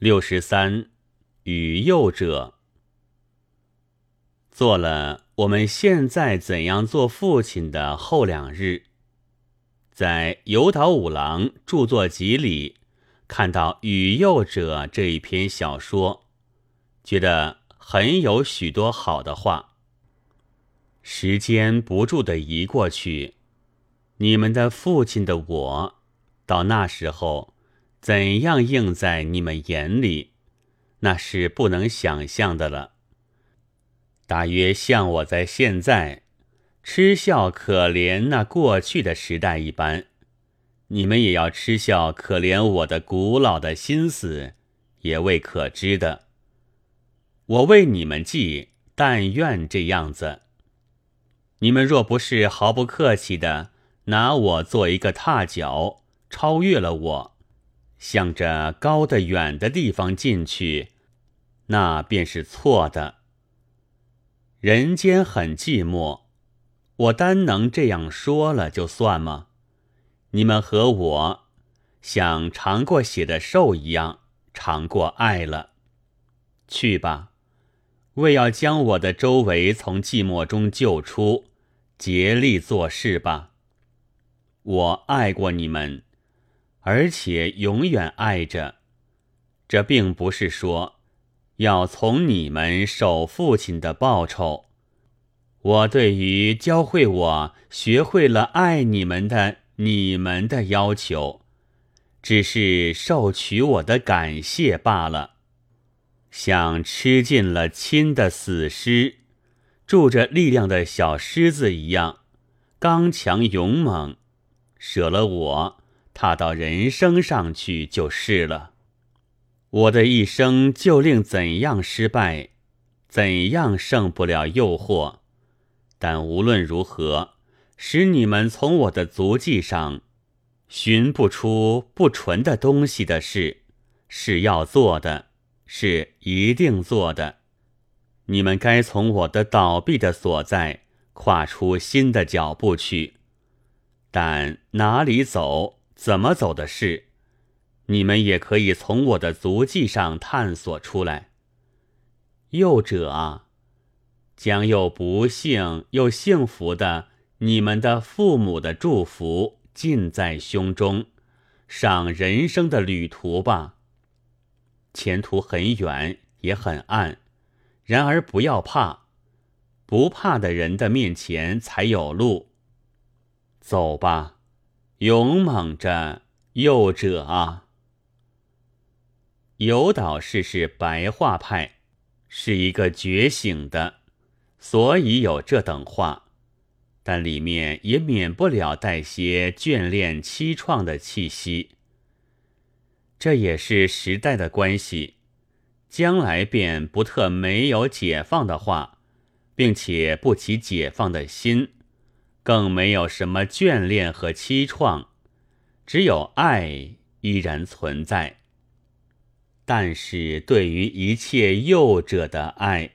六十三，与幼者。做了我们现在怎样做父亲的后两日，在有岛五郎著作集里看到《与幼者》这一篇小说，觉得很有许多好的话。时间不住的移过去，你们的父亲的我，到那时候怎样映在你们眼里，那是不能想象的了。大约像我在现在嗤笑可怜那过去的时代一般，你们也要嗤笑可怜我的古老的心思，也未可知的。我为你们记，但愿这样子。你们若不是毫不客气的拿我做一个踏脚，超越了我，向着高的远的地方进去，那便是错的。人间很寂寞，我单能这样说了就算吗？你们和我像尝过血的兽一样尝过爱了，去吧，为要将我的周围从寂寞中救出，竭力做事吧。我爱过你们，而且永远爱着。这并不是说。要从你们受父亲的报酬，我对于教会我学会了爱你们的你们的要求，只是受取我的感谢罢了，像吃尽了亲的死尸，住着力量的小狮子一样，刚强勇猛，舍了我，踏到人生上去就是了。我的一生就令怎样失败，怎样胜不了诱惑。但无论如何，使你们从我的足迹上寻不出不纯的东西的事，是要做的，是一定做的。你们该从我的倒闭的所在跨出新的脚步去，但哪里走，怎么走的事。你们也可以从我的足迹上探索出来。幼者啊，将又不幸又幸福的你们的父母的祝福尽在胸中，上人生的旅途吧。前途很远也很暗，然而不要怕，不怕的人的面前才有路。走吧，勇猛着，幼者啊！有岛氏是白话派，是一个觉醒的，所以有这等话，但里面也免不了带些眷恋凄怆的气息。这也是时代的关系，将来便不特没有解放的话，并且不起解放的心，更没有什么眷恋和凄怆，只有爱依然存在。但是对于一切幼者的爱，